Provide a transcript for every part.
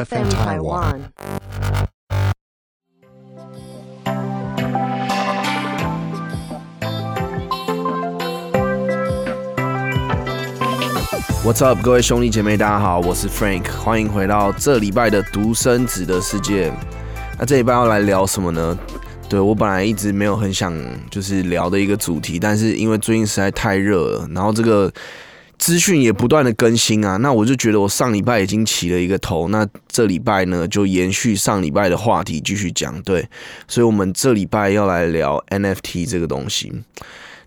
FM Taiwan。What's up，各位兄弟姐妹，大家好，我是 Frank，欢迎回到这礼拜的独生子的世界。那这礼拜要来聊什么呢？对我本来一直没有很想就是聊的一个主题，但是因为最近实在太热了，然后这个资讯也不断的更新啊，那我就觉得我上礼拜已经起了一个头，那这礼拜呢就延续上礼拜的话题继续讲。对，所以我们这礼拜要来聊 NFT 这个东西。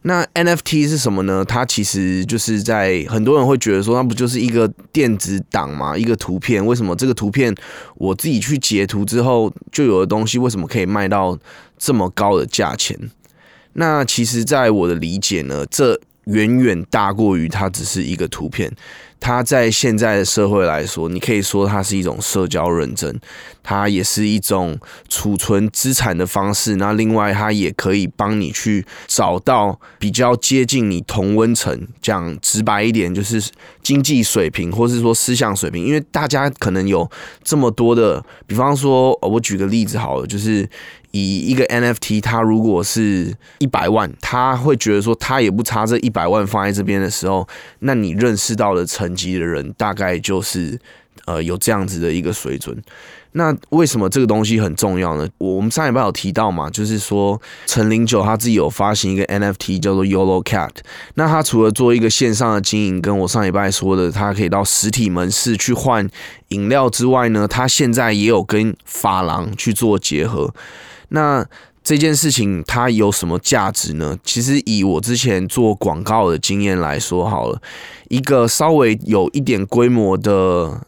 那 NFT 是什么呢？它其实就是在很多人会觉得说，它不就是一个电子档嘛，一个图片？为什么这个图片我自己去截图之后就有的东西，为什么可以卖到这么高的价钱？那其实，在我的理解呢，这远远大过于它只是一个图片。它在现在的社会来说，你可以说它是一种社交认证，它也是一种储存资产的方式。那另外，它也可以帮你去找到比较接近你同温层，讲直白一点，就是经济水平，或是说思想水平。因为大家可能有这么多的，比方说，我举个例子好了，就是以一个 NFT，它如果是一百万，他会觉得说，他也不差这一百万放在这边的时候，那你认识到的成。级的人大概就是呃有这样子的一个水准。那为什么这个东西很重要呢？我们上一拜有提到嘛，就是说陈零九他自己有发行一个 NFT 叫做 Yolo Cat。那他除了做一个线上的经营，跟我上一拜说的，他可以到实体门市去换饮料之外呢，他现在也有跟发廊去做结合。那这件事情它有什么价值呢？其实以我之前做广告的经验来说，好了，一个稍微有一点规模的。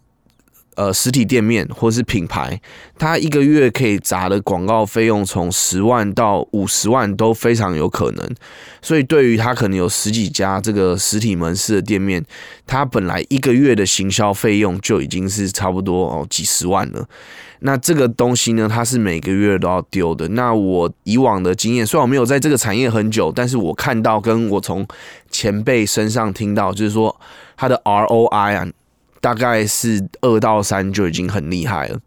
呃，实体店面或是品牌，它一个月可以砸的广告费用从十万到五十万都非常有可能。所以，对于他可能有十几家这个实体门市的店面，他本来一个月的行销费用就已经是差不多哦几十万了。那这个东西呢，它是每个月都要丢的。那我以往的经验，虽然我没有在这个产业很久，但是我看到跟我从前辈身上听到，就是说它的 ROI 啊。大概是二到三就已经很厉害了。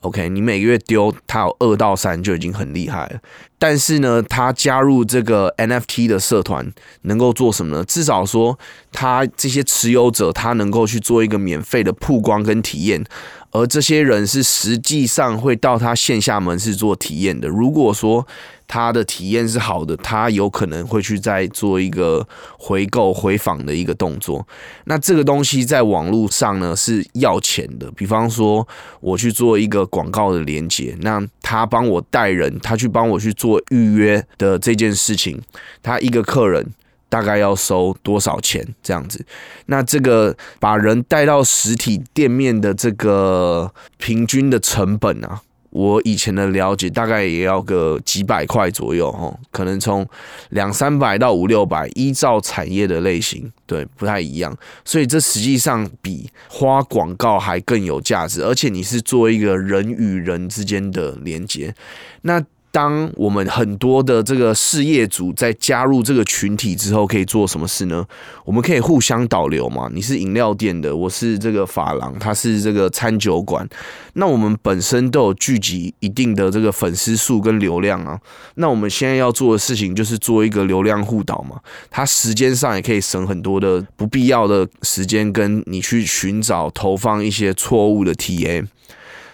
OK，你每个月丢它有二到三就已经很厉害了。但是呢，他加入这个 NFT 的社团能够做什么呢？至少说，他这些持有者他能够去做一个免费的曝光跟体验。而这些人是实际上会到他线下门市做体验的。如果说他的体验是好的，他有可能会去再做一个回购、回访的一个动作。那这个东西在网络上呢是要钱的。比方说，我去做一个广告的连接，那他帮我带人，他去帮我去做预约的这件事情，他一个客人。大概要收多少钱这样子？那这个把人带到实体店面的这个平均的成本啊，我以前的了解大概也要个几百块左右哈，可能从两三百到五六百，依照产业的类型，对，不太一样。所以这实际上比花广告还更有价值，而且你是做一个人与人之间的连接，那。当我们很多的这个事业主在加入这个群体之后，可以做什么事呢？我们可以互相导流嘛。你是饮料店的，我是这个发廊，他是这个餐酒馆。那我们本身都有聚集一定的这个粉丝数跟流量啊。那我们现在要做的事情就是做一个流量互导嘛。它时间上也可以省很多的不必要的时间，跟你去寻找投放一些错误的 TA。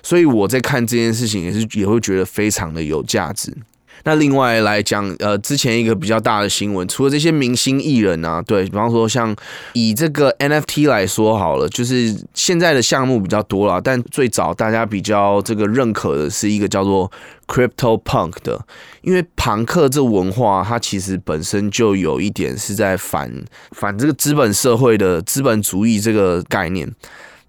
所以我在看这件事情也是也会觉得非常的有价值。那另外来讲，呃，之前一个比较大的新闻，除了这些明星艺人啊，对比方说像以这个 NFT 来说好了，就是现在的项目比较多了，但最早大家比较这个认可的是一个叫做 Crypto Punk 的，因为朋克这文化它其实本身就有一点是在反反这个资本社会的资本主义这个概念。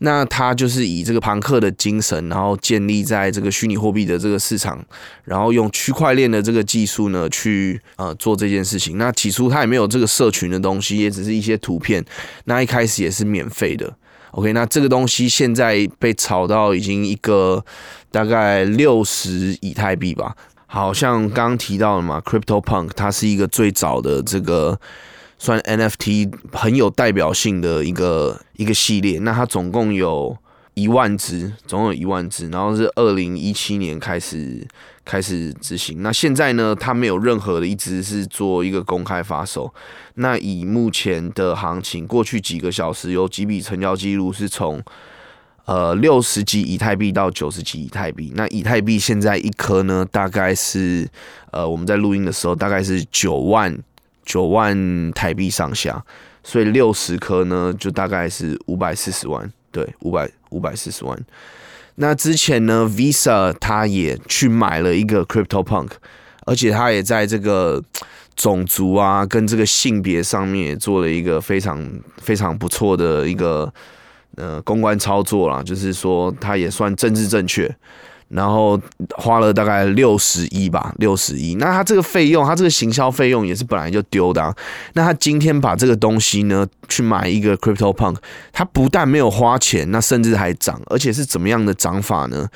那他就是以这个庞克的精神，然后建立在这个虚拟货币的这个市场，然后用区块链的这个技术呢，去呃做这件事情。那起初他也没有这个社群的东西，也只是一些图片。那一开始也是免费的。OK，那这个东西现在被炒到已经一个大概六十以太币吧。好像刚刚提到了嘛，Crypto Punk 它是一个最早的这个。算 NFT 很有代表性的一个一个系列，那它总共有一万只，总有一万只，然后是二零一七年开始开始执行。那现在呢，它没有任何的一只是做一个公开发售。那以目前的行情，过去几个小时有几笔成交记录是从呃六十几以太币到九十几以太币。那以太币现在一颗呢，大概是呃我们在录音的时候大概是九万九万台币上下，所以六十颗呢就大概是五百四十万。对，五百五百四十万。那之前呢，Visa 他也去买了一个 Crypto Punk，而且他也在这个种族啊跟这个性别上面也做了一个非常非常不错的一个呃公关操作啦，就是说他也算政治正确。然后花了大概六十亿吧，六十亿。那他这个费用，他这个行销费用也是本来就丢的。那他今天把这个东西呢，去买一个 Crypto Punk，他不但没有花钱，那甚至还涨，而且是怎么样的涨法呢？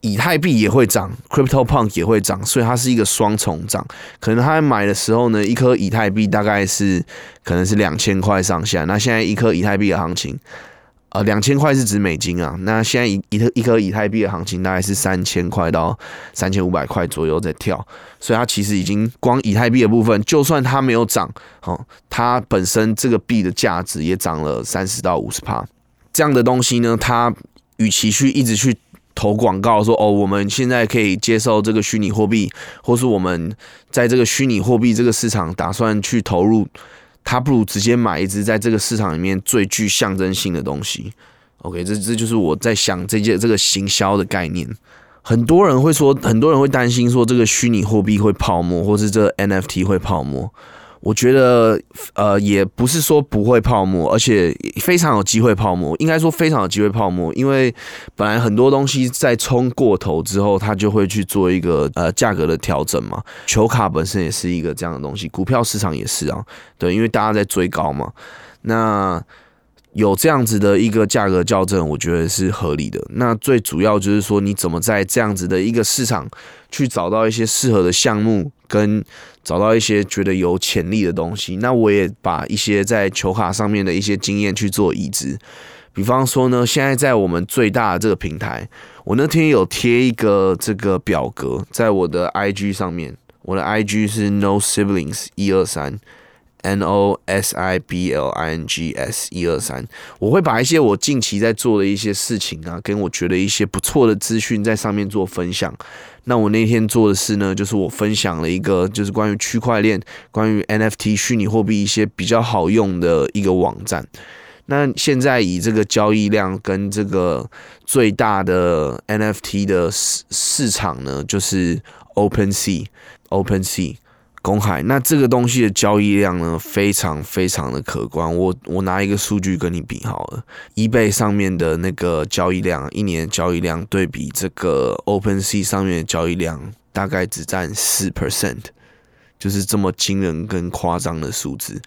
以太币也会涨，Crypto Punk 也会涨，所以它是一个双重涨。可能他买的时候呢，一颗以太币大概是可能是两千块上下，那现在一颗以太币的行情。呃，两千块是指美金啊，那现在一一一颗以太币的行情大概是三千块到三千五百块左右在跳，所以它其实已经光以太币的部分，就算它没有涨，好，它本身这个币的价值也涨了三十到五十帕。这样的东西呢，它与其去一直去投广告说哦，我们现在可以接受这个虚拟货币，或是我们在这个虚拟货币这个市场打算去投入。他不如直接买一只在这个市场里面最具象征性的东西。OK，这这就是我在想这件这个行销的概念。很多人会说，很多人会担心说这个虚拟货币会泡沫，或是这 NFT 会泡沫。我觉得，呃，也不是说不会泡沫，而且非常有机会泡沫。应该说非常有机会泡沫，因为本来很多东西在冲过头之后，它就会去做一个呃价格的调整嘛。球卡本身也是一个这样的东西，股票市场也是啊，对，因为大家在追高嘛。那有这样子的一个价格校正，我觉得是合理的。那最主要就是说，你怎么在这样子的一个市场去找到一些适合的项目，跟找到一些觉得有潜力的东西。那我也把一些在球卡上面的一些经验去做移植。比方说呢，现在在我们最大的这个平台，我那天有贴一个这个表格在我的 IG 上面，我的 IG 是 No Siblings 一二三。N O S I B L I N G S 一二三，我会把一些我近期在做的一些事情啊，跟我觉得一些不错的资讯在上面做分享。那我那天做的事呢，就是我分享了一个，就是关于区块链、关于 NFT 虚拟货币一些比较好用的一个网站。那现在以这个交易量跟这个最大的 NFT 的市市场呢，就是 Open Sea，Open Sea。公海，那这个东西的交易量呢，非常非常的可观。我我拿一个数据跟你比好了，eBay 上面的那个交易量，一年交易量对比这个 OpenSea 上面的交易量，大概只占四 percent，就是这么惊人跟夸张的数字。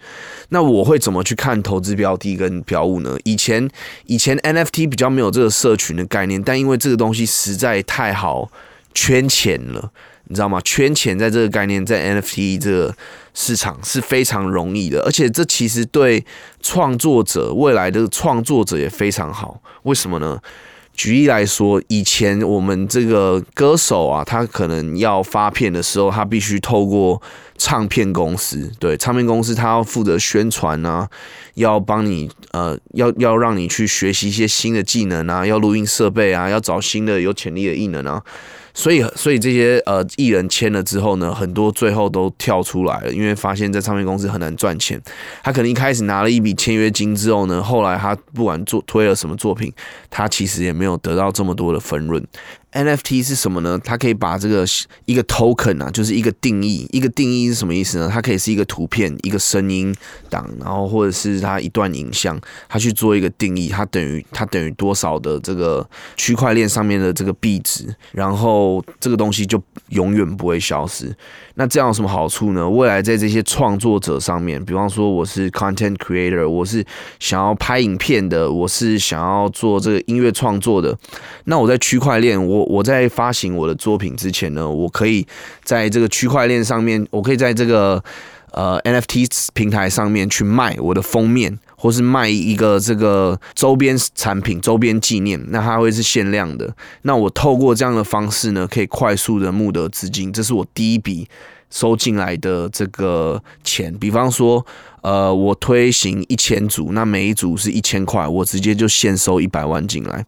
那我会怎么去看投资标的跟标物呢？以前以前 NFT 比较没有这个社群的概念，但因为这个东西实在太好圈钱了。你知道吗？圈钱在这个概念，在 NFT 这个市场是非常容易的，而且这其实对创作者未来的创作者也非常好。为什么呢？举例来说，以前我们这个歌手啊，他可能要发片的时候，他必须透过唱片公司，对唱片公司，他要负责宣传啊，要帮你呃，要要让你去学习一些新的技能啊，要录音设备啊，要找新的有潜力的艺人啊。所以，所以这些呃艺人签了之后呢，很多最后都跳出来了，因为发现，在唱片公司很难赚钱。他可能一开始拿了一笔签约金之后呢，后来他不管做推了什么作品，他其实也没有得到这么多的分润。NFT 是什么呢？它可以把这个一个 token 啊，就是一个定义，一个定义是什么意思呢？它可以是一个图片、一个声音档，然后或者是它一段影像，它去做一个定义，它等于它等于多少的这个区块链上面的这个币值，然后这个东西就永远不会消失。那这样有什么好处呢？未来在这些创作者上面，比方说我是 content creator，我是想要拍影片的，我是想要做这个音乐创作的，那我在区块链，我我在发行我的作品之前呢，我可以在这个区块链上面，我可以在这个呃 NFT 平台上面去卖我的封面，或是卖一个这个周边产品、周边纪念，那它会是限量的。那我透过这样的方式呢，可以快速的募得资金，这是我第一笔收进来的这个钱。比方说，呃，我推行一千组，那每一组是一千块，我直接就现收一百万进来。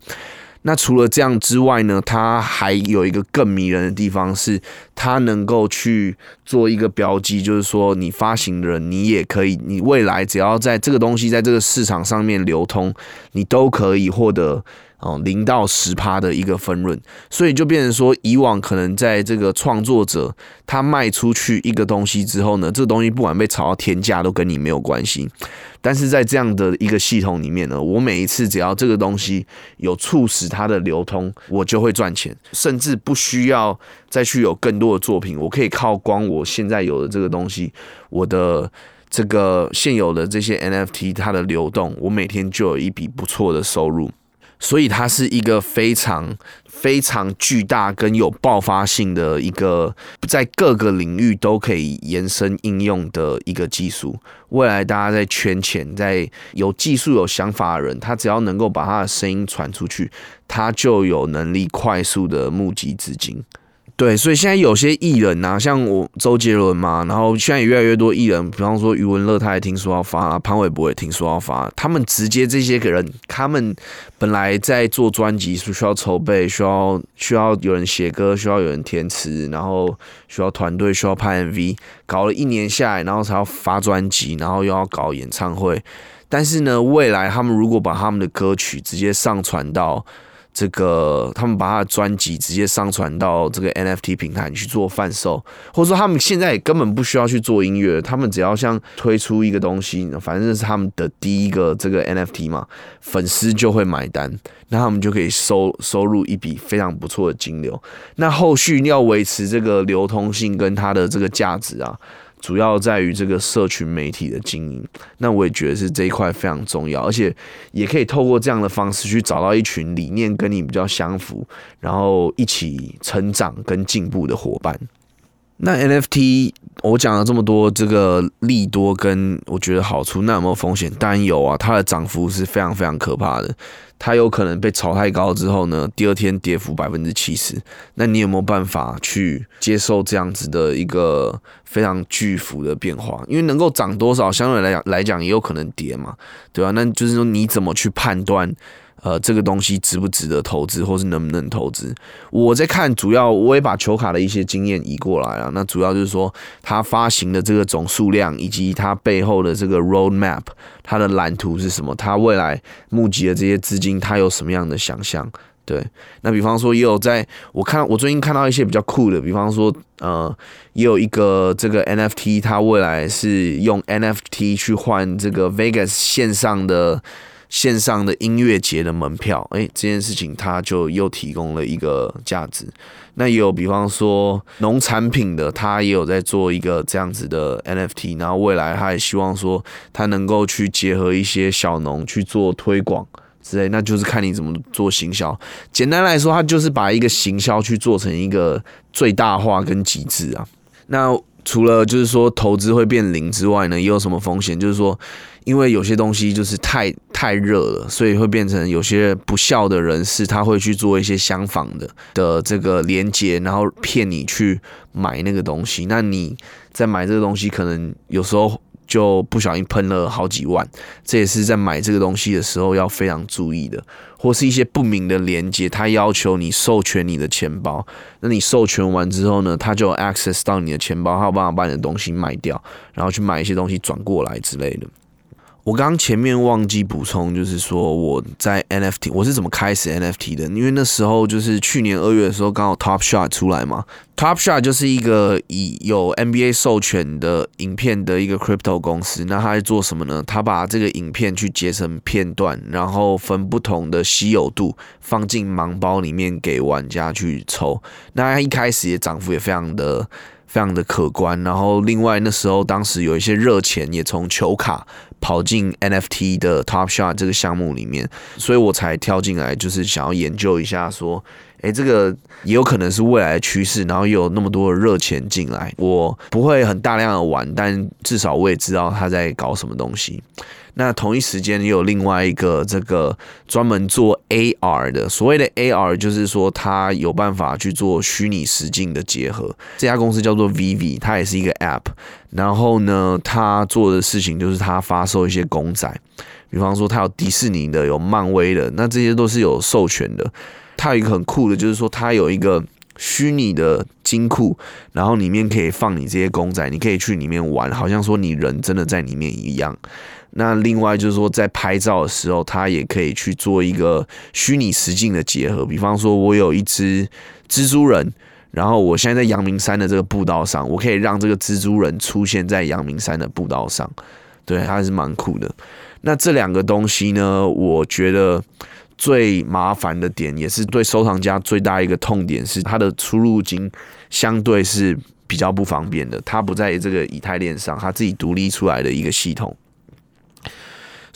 那除了这样之外呢，它还有一个更迷人的地方，是它能够去做一个标记，就是说你发行人，你也可以，你未来只要在这个东西在这个市场上面流通，你都可以获得。哦，零到十趴的一个分润，所以就变成说，以往可能在这个创作者他卖出去一个东西之后呢，这东西不管被炒到天价都跟你没有关系。但是在这样的一个系统里面呢，我每一次只要这个东西有促使它的流通，我就会赚钱，甚至不需要再去有更多的作品，我可以靠光我现在有的这个东西，我的这个现有的这些 NFT 它的流动，我每天就有一笔不错的收入。所以它是一个非常非常巨大跟有爆发性的一个，在各个领域都可以延伸应用的一个技术。未来大家在圈钱，在有技术有想法的人，他只要能够把他的声音传出去，他就有能力快速的募集资金。对，所以现在有些艺人呐，像我周杰伦嘛，然后现在也越来越多艺人，比方说余文乐，他也听说要发，潘玮柏也听说要发，他们直接这些个人，他们本来在做专辑是需要筹备，需要需要有人写歌，需要有人填词，然后需要团队，需要拍 MV，搞了一年下来，然后才要发专辑，然后又要搞演唱会，但是呢，未来他们如果把他们的歌曲直接上传到。这个他们把他的专辑直接上传到这个 NFT 平台去做贩售，或者说他们现在也根本不需要去做音乐，他们只要像推出一个东西，反正是他们的第一个这个 NFT 嘛，粉丝就会买单，那他们就可以收收入一笔非常不错的金流。那后续要维持这个流通性跟它的这个价值啊。主要在于这个社群媒体的经营，那我也觉得是这一块非常重要，而且也可以透过这样的方式去找到一群理念跟你比较相符，然后一起成长跟进步的伙伴。那 NFT 我讲了这么多，这个利多跟我觉得好处，那有没有风险？当然有啊，它的涨幅是非常非常可怕的。它有可能被炒太高之后呢，第二天跌幅百分之七十。那你有没有办法去接受这样子的一个非常巨幅的变化？因为能够涨多少，相对来讲来讲也有可能跌嘛，对吧？那就是说你怎么去判断？呃，这个东西值不值得投资，或是能不能投资？我在看，主要我也把球卡的一些经验移过来了。那主要就是说，它发行的这个总数量，以及它背后的这个 road map，它的蓝图是什么？它未来募集的这些资金，它有什么样的想象？对，那比方说，也有在我看，我最近看到一些比较酷的，比方说，呃，也有一个这个 NFT，它未来是用 NFT 去换这个 Vegas 线上的。线上的音乐节的门票，哎，这件事情它就又提供了一个价值。那也有，比方说农产品的，他也有在做一个这样子的 NFT，然后未来他也希望说，他能够去结合一些小农去做推广之类，那就是看你怎么做行销。简单来说，他就是把一个行销去做成一个最大化跟极致啊。那除了就是说投资会变零之外呢，也有什么风险？就是说。因为有些东西就是太太热了，所以会变成有些不孝的人士，他会去做一些相仿的的这个连接，然后骗你去买那个东西。那你在买这个东西，可能有时候就不小心喷了好几万，这也是在买这个东西的时候要非常注意的。或是一些不明的连接，他要求你授权你的钱包，那你授权完之后呢，他就 access 到你的钱包，他有办法把你的东西卖掉，然后去买一些东西转过来之类的。我刚刚前面忘记补充，就是说我在 NFT 我是怎么开始 NFT 的？因为那时候就是去年二月的时候，刚好 Top Shot 出来嘛。Top Shot 就是一个以有 NBA 授权的影片的一个 crypto 公司。那他在做什么呢？他把这个影片去截成片段，然后分不同的稀有度放进盲包里面给玩家去抽。那他一开始也涨幅也非常的。非常的可观，然后另外那时候当时有一些热钱也从球卡跑进 NFT 的 Top Shot 这个项目里面，所以我才跳进来，就是想要研究一下，说，诶，这个也有可能是未来的趋势，然后又有那么多的热钱进来，我不会很大量的玩，但至少我也知道他在搞什么东西。那同一时间也有另外一个这个专门做 AR 的，所谓的 AR 就是说它有办法去做虚拟实境的结合。这家公司叫做 Viv，它也是一个 App。然后呢，它做的事情就是它发售一些公仔，比方说它有迪士尼的，有漫威的，那这些都是有授权的。它有一个很酷的，就是说它有一个虚拟的金库，然后里面可以放你这些公仔，你可以去里面玩，好像说你人真的在里面一样。那另外就是说，在拍照的时候，它也可以去做一个虚拟实境的结合。比方说，我有一只蜘蛛人，然后我现在在阳明山的这个步道上，我可以让这个蜘蛛人出现在阳明山的步道上，对，还是蛮酷的。那这两个东西呢，我觉得最麻烦的点，也是对收藏家最大一个痛点，是它的出入金相对是比较不方便的。它不在这个以太链上，它自己独立出来的一个系统。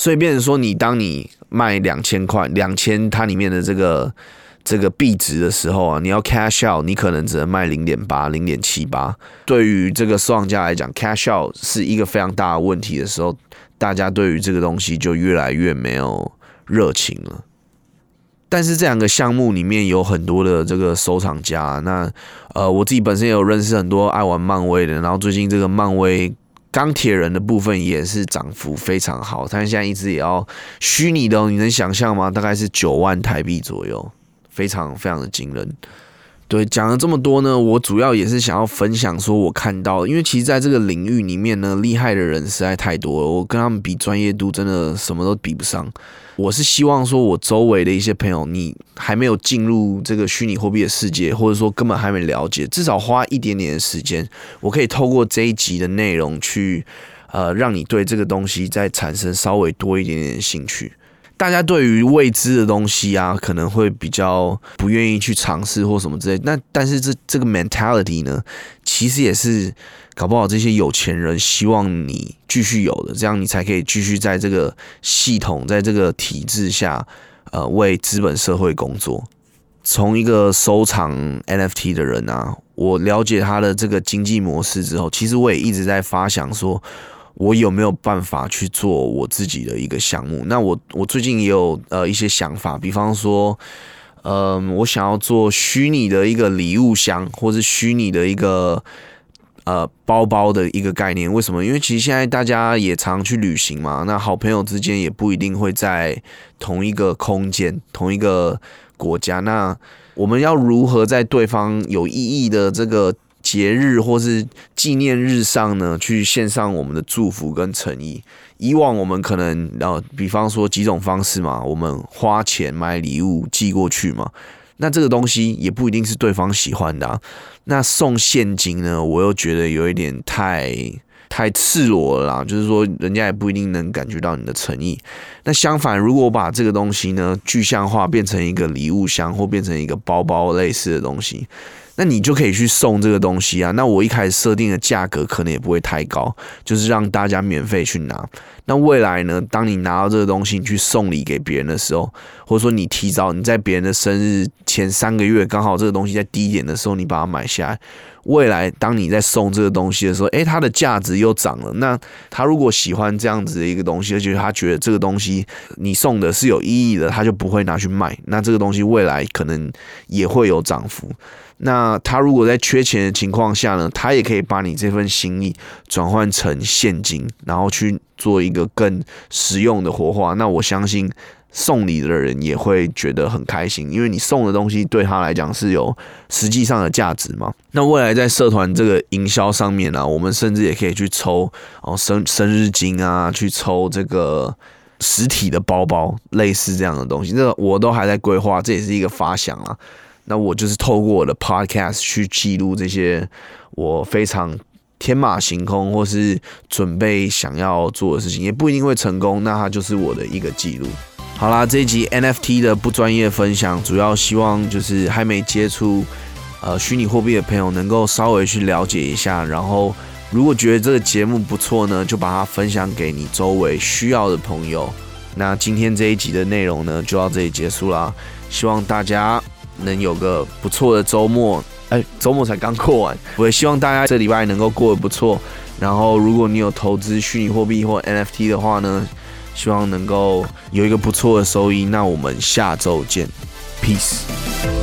所以变成说，你当你卖两千块、两千它里面的这个这个币值的时候啊，你要 cash out，你可能只能卖零点八、零点七八。对于这个收藏家来讲，cash out 是一个非常大的问题的时候，大家对于这个东西就越来越没有热情了。但是这两个项目里面有很多的这个收藏家，那呃，我自己本身也有认识很多爱玩漫威的，然后最近这个漫威。钢铁人的部分也是涨幅非常好，但是现在一直也要虚拟的，你能想象吗？大概是九万台币左右，非常非常的惊人。对，讲了这么多呢，我主要也是想要分享说，我看到，因为其实在这个领域里面呢，厉害的人实在太多了，我跟他们比专业度真的什么都比不上。我是希望说，我周围的一些朋友，你还没有进入这个虚拟货币的世界，或者说根本还没了解，至少花一点点的时间，我可以透过这一集的内容去，呃，让你对这个东西再产生稍微多一点点兴趣。大家对于未知的东西啊，可能会比较不愿意去尝试或什么之类。那但是这这个 mentality 呢，其实也是搞不好这些有钱人希望你继续有的，这样你才可以继续在这个系统、在这个体制下，呃，为资本社会工作。从一个收藏 NFT 的人啊，我了解他的这个经济模式之后，其实我也一直在发想说。我有没有办法去做我自己的一个项目？那我我最近也有呃一些想法，比方说，嗯，我想要做虚拟的一个礼物箱，或是虚拟的一个呃包包的一个概念。为什么？因为其实现在大家也常去旅行嘛，那好朋友之间也不一定会在同一个空间、同一个国家。那我们要如何在对方有意义的这个？节日或是纪念日上呢，去献上我们的祝福跟诚意。以往我们可能，然后比方说几种方式嘛，我们花钱买礼物寄过去嘛，那这个东西也不一定是对方喜欢的。那送现金呢，我又觉得有一点太太赤裸了啦，就是说人家也不一定能感觉到你的诚意。那相反，如果把这个东西呢具象化，变成一个礼物箱或变成一个包包类似的东西。那你就可以去送这个东西啊。那我一开始设定的价格可能也不会太高，就是让大家免费去拿。那未来呢，当你拿到这个东西，你去送礼给别人的时候，或者说你提早你在别人的生日前三个月，刚好这个东西在低点的时候，你把它买下来。未来当你在送这个东西的时候，诶，它的价值又涨了。那他如果喜欢这样子的一个东西，而且他觉得这个东西你送的是有意义的，他就不会拿去卖。那这个东西未来可能也会有涨幅。那他如果在缺钱的情况下呢，他也可以把你这份心意转换成现金，然后去做一个更实用的活化。那我相信送礼的人也会觉得很开心，因为你送的东西对他来讲是有实际上的价值嘛。那未来在社团这个营销上面呢，我们甚至也可以去抽哦生生日金啊，去抽这个实体的包包，类似这样的东西。这个我都还在规划，这也是一个发想啊。那我就是透过我的 podcast 去记录这些我非常天马行空或是准备想要做的事情，也不一定会成功。那它就是我的一个记录。好啦，这一集 NFT 的不专业分享，主要希望就是还没接触呃虚拟货币的朋友能够稍微去了解一下。然后如果觉得这个节目不错呢，就把它分享给你周围需要的朋友。那今天这一集的内容呢，就到这里结束啦。希望大家。能有个不错的周末，哎，周末才刚过完，我也希望大家这礼拜能够过得不错。然后，如果你有投资虚拟货币或 NFT 的话呢，希望能够有一个不错的收益。那我们下周见，peace。